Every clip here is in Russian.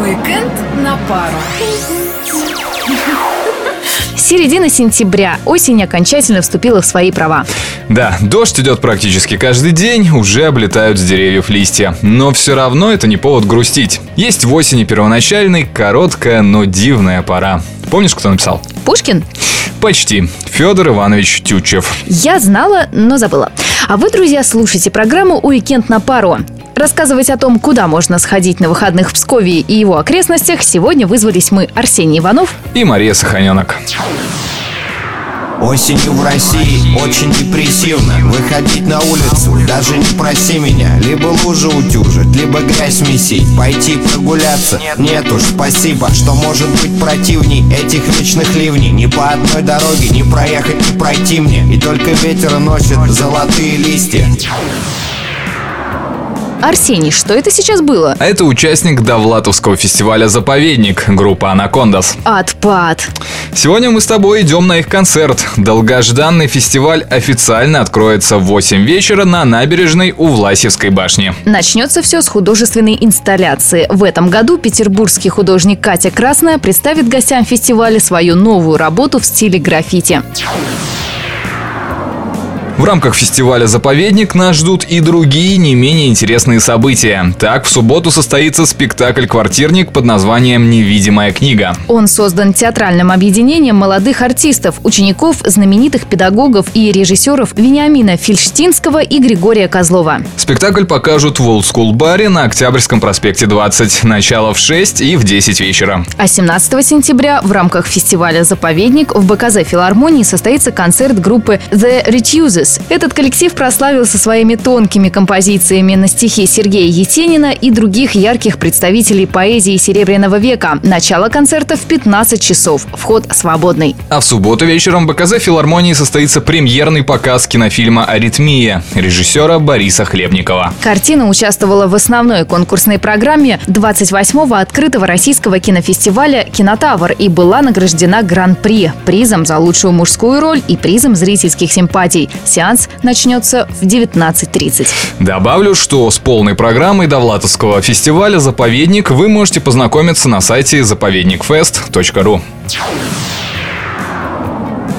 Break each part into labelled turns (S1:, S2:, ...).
S1: Уикенд на пару.
S2: Середина сентября. Осень окончательно вступила в свои права.
S3: Да, дождь идет практически каждый день, уже облетают с деревьев листья. Но все равно это не повод грустить. Есть в осени первоначальной, короткая, но дивная пора. Помнишь, кто написал?
S2: Пушкин?
S3: Почти. Федор Иванович Тютчев.
S2: Я знала, но забыла. А вы, друзья, слушайте программу «Уикенд на пару». Рассказывать о том, куда можно сходить на выходных в Пскове и его окрестностях, сегодня вызвались мы, Арсений Иванов
S3: и Мария Саханенок.
S4: Осенью в России очень депрессивно. Выходить на улицу, даже не проси меня. Либо лужи утюжить, либо грязь месить. Пойти прогуляться, нет, нет уж спасибо. Что может быть противней этих вечных ливней? Ни по одной дороге не проехать, не пройти мне. И только ветер носит золотые листья
S2: Арсений, что это сейчас было?
S3: А это участник Довлатовского фестиваля «Заповедник» группа «Анакондас».
S2: Отпад.
S3: Сегодня мы с тобой идем на их концерт. Долгожданный фестиваль официально откроется в 8 вечера на набережной у Власевской башни.
S2: Начнется все с художественной инсталляции. В этом году петербургский художник Катя Красная представит гостям фестиваля свою новую работу в стиле граффити.
S3: В рамках фестиваля «Заповедник» нас ждут и другие не менее интересные события. Так, в субботу состоится спектакль «Квартирник» под названием «Невидимая книга».
S2: Он создан театральным объединением молодых артистов, учеников, знаменитых педагогов и режиссеров Вениамина Фильштинского и Григория Козлова.
S3: Спектакль покажут в Old School баре на Октябрьском проспекте 20. Начало в 6 и в 10 вечера.
S2: А 17 сентября в рамках фестиваля «Заповедник» в БКЗ филармонии состоится концерт группы The Retuses Blues. Этот коллектив прославился своими тонкими композициями на стихи Сергея Есенина и других ярких представителей поэзии Серебряного века. Начало концерта в 15 часов. Вход свободный.
S3: А в субботу вечером в БКЗ филармонии состоится премьерный показ кинофильма «Аритмия» режиссера Бориса Хлебникова.
S2: Картина участвовала в основной конкурсной программе 28-го открытого российского кинофестиваля «Кинотавр» и была награждена Гран-при, призом за лучшую мужскую роль и призом зрительских симпатий. Сеанс начнется в 19.30.
S3: Добавлю, что с полной программой Довлатовского фестиваля «Заповедник» вы можете познакомиться на сайте заповедникфест.ру.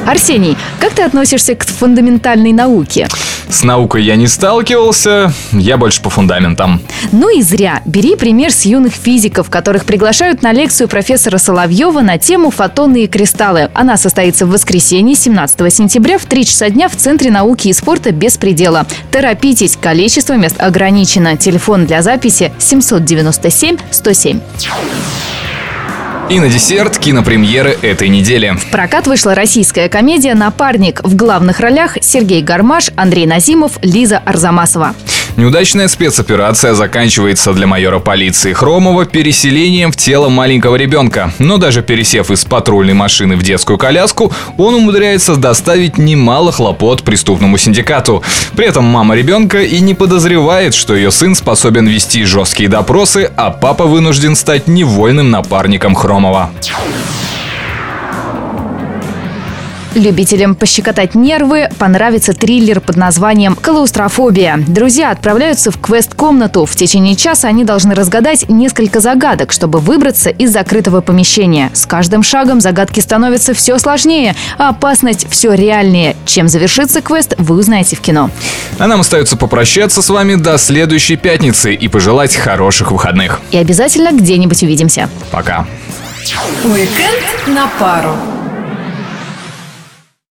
S2: Арсений, как ты относишься к фундаментальной науке?
S3: С наукой я не сталкивался, я больше по фундаментам.
S2: Ну и зря. Бери пример с юных физиков, которых приглашают на лекцию профессора Соловьева на тему «Фотонные кристаллы». Она состоится в воскресенье, 17 сентября в 3 часа дня в Центре науки и спорта без предела. Торопитесь, количество мест ограничено. Телефон для записи 797 107.
S3: И на десерт кинопремьеры этой недели.
S2: В прокат вышла российская комедия «Напарник». В главных ролях Сергей Гармаш, Андрей Назимов, Лиза Арзамасова.
S3: Неудачная спецоперация заканчивается для майора полиции Хромова переселением в тело маленького ребенка. Но даже пересев из патрульной машины в детскую коляску, он умудряется доставить немало хлопот преступному синдикату. При этом мама ребенка и не подозревает, что ее сын способен вести жесткие допросы, а папа вынужден стать невольным напарником Хромова.
S2: Любителям пощекотать нервы понравится триллер под названием «Клаустрофобия». Друзья отправляются в квест-комнату. В течение часа они должны разгадать несколько загадок, чтобы выбраться из закрытого помещения. С каждым шагом загадки становятся все сложнее, а опасность все реальнее. Чем завершится квест, вы узнаете в кино.
S3: А нам остается попрощаться с вами до следующей пятницы и пожелать хороших выходных.
S2: И обязательно где-нибудь увидимся.
S3: Пока.
S1: Уикенд на пару.